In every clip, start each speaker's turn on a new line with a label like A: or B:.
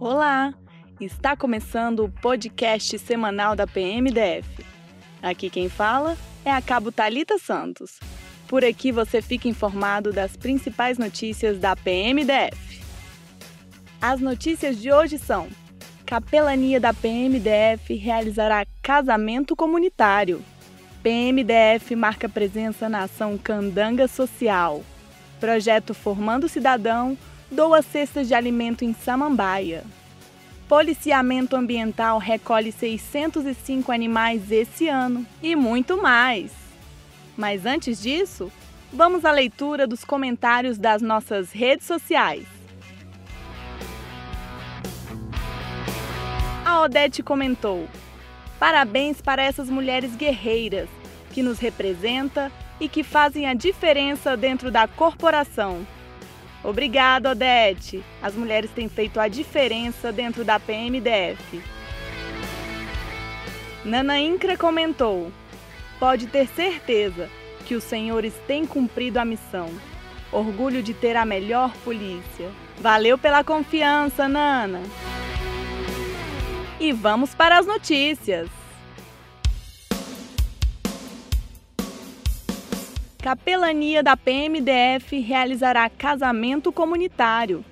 A: Olá! Está começando o podcast semanal da PMDF. Aqui quem fala é a Cabo Talita Santos. Por aqui você fica informado das principais notícias da PMDF. As notícias de hoje são: Capelania da PMDF realizará casamento comunitário. PMDF marca presença na ação Candanga Social. Projeto Formando Cidadão doa cestas de alimento em Samambaia. Policiamento Ambiental recolhe 605 animais esse ano e muito mais. Mas antes disso, vamos à leitura dos comentários das nossas redes sociais. A Odete comentou: Parabéns para essas mulheres guerreiras que nos representa e que fazem a diferença dentro da corporação. Obrigada, Odete. As mulheres têm feito a diferença dentro da PMDF. Nana Incra comentou: Pode ter certeza que os senhores têm cumprido a missão. Orgulho de ter a melhor polícia. Valeu pela confiança, Nana. E vamos para as notícias. Capelania da PMDF realizará casamento comunitário.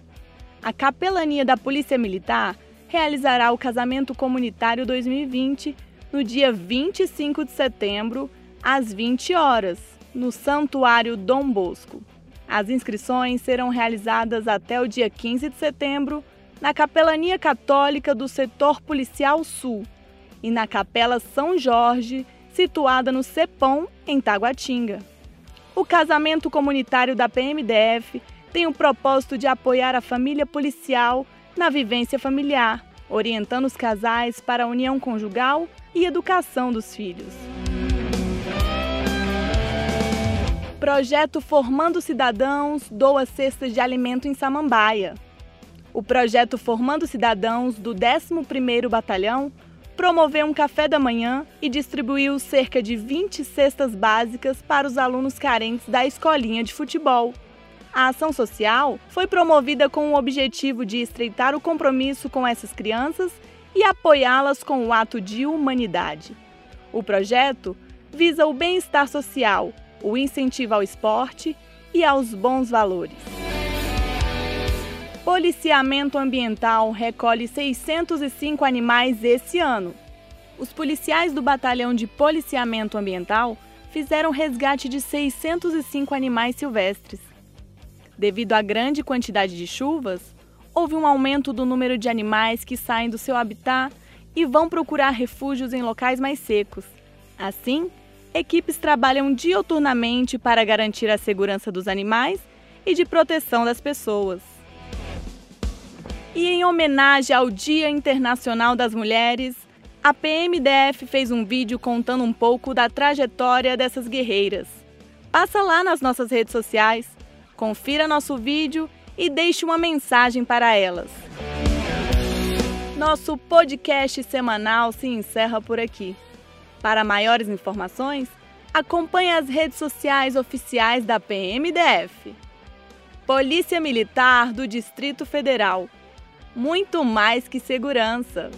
A: A Capelania da Polícia Militar realizará o Casamento Comunitário 2020 no dia 25 de setembro, às 20 horas, no Santuário Dom Bosco. As inscrições serão realizadas até o dia 15 de setembro na Capelania Católica do Setor Policial Sul e na Capela São Jorge, situada no Cepão, em Taguatinga. O casamento comunitário da PMDF tem o propósito de apoiar a família policial na vivência familiar, orientando os casais para a união conjugal e educação dos filhos. Projeto Formando Cidadãos doa cestas de alimento em Samambaia. O projeto Formando Cidadãos do 11º Batalhão promoveu um café da manhã e distribuiu cerca de 20 cestas básicas para os alunos carentes da escolinha de futebol. A ação social foi promovida com o objetivo de estreitar o compromisso com essas crianças e apoiá-las com o ato de humanidade. O projeto visa o bem-estar social, o incentivo ao esporte e aos bons valores. Policiamento Ambiental recolhe 605 animais esse ano. Os policiais do Batalhão de Policiamento Ambiental fizeram resgate de 605 animais silvestres. Devido à grande quantidade de chuvas, houve um aumento do número de animais que saem do seu habitat e vão procurar refúgios em locais mais secos. Assim, equipes trabalham dioturnamente para garantir a segurança dos animais e de proteção das pessoas. E em homenagem ao Dia Internacional das Mulheres, a PMDF fez um vídeo contando um pouco da trajetória dessas guerreiras. Passa lá nas nossas redes sociais, confira nosso vídeo e deixe uma mensagem para elas. Nosso podcast semanal se encerra por aqui. Para maiores informações, acompanhe as redes sociais oficiais da PMDF. Polícia Militar do Distrito Federal muito mais que segurança.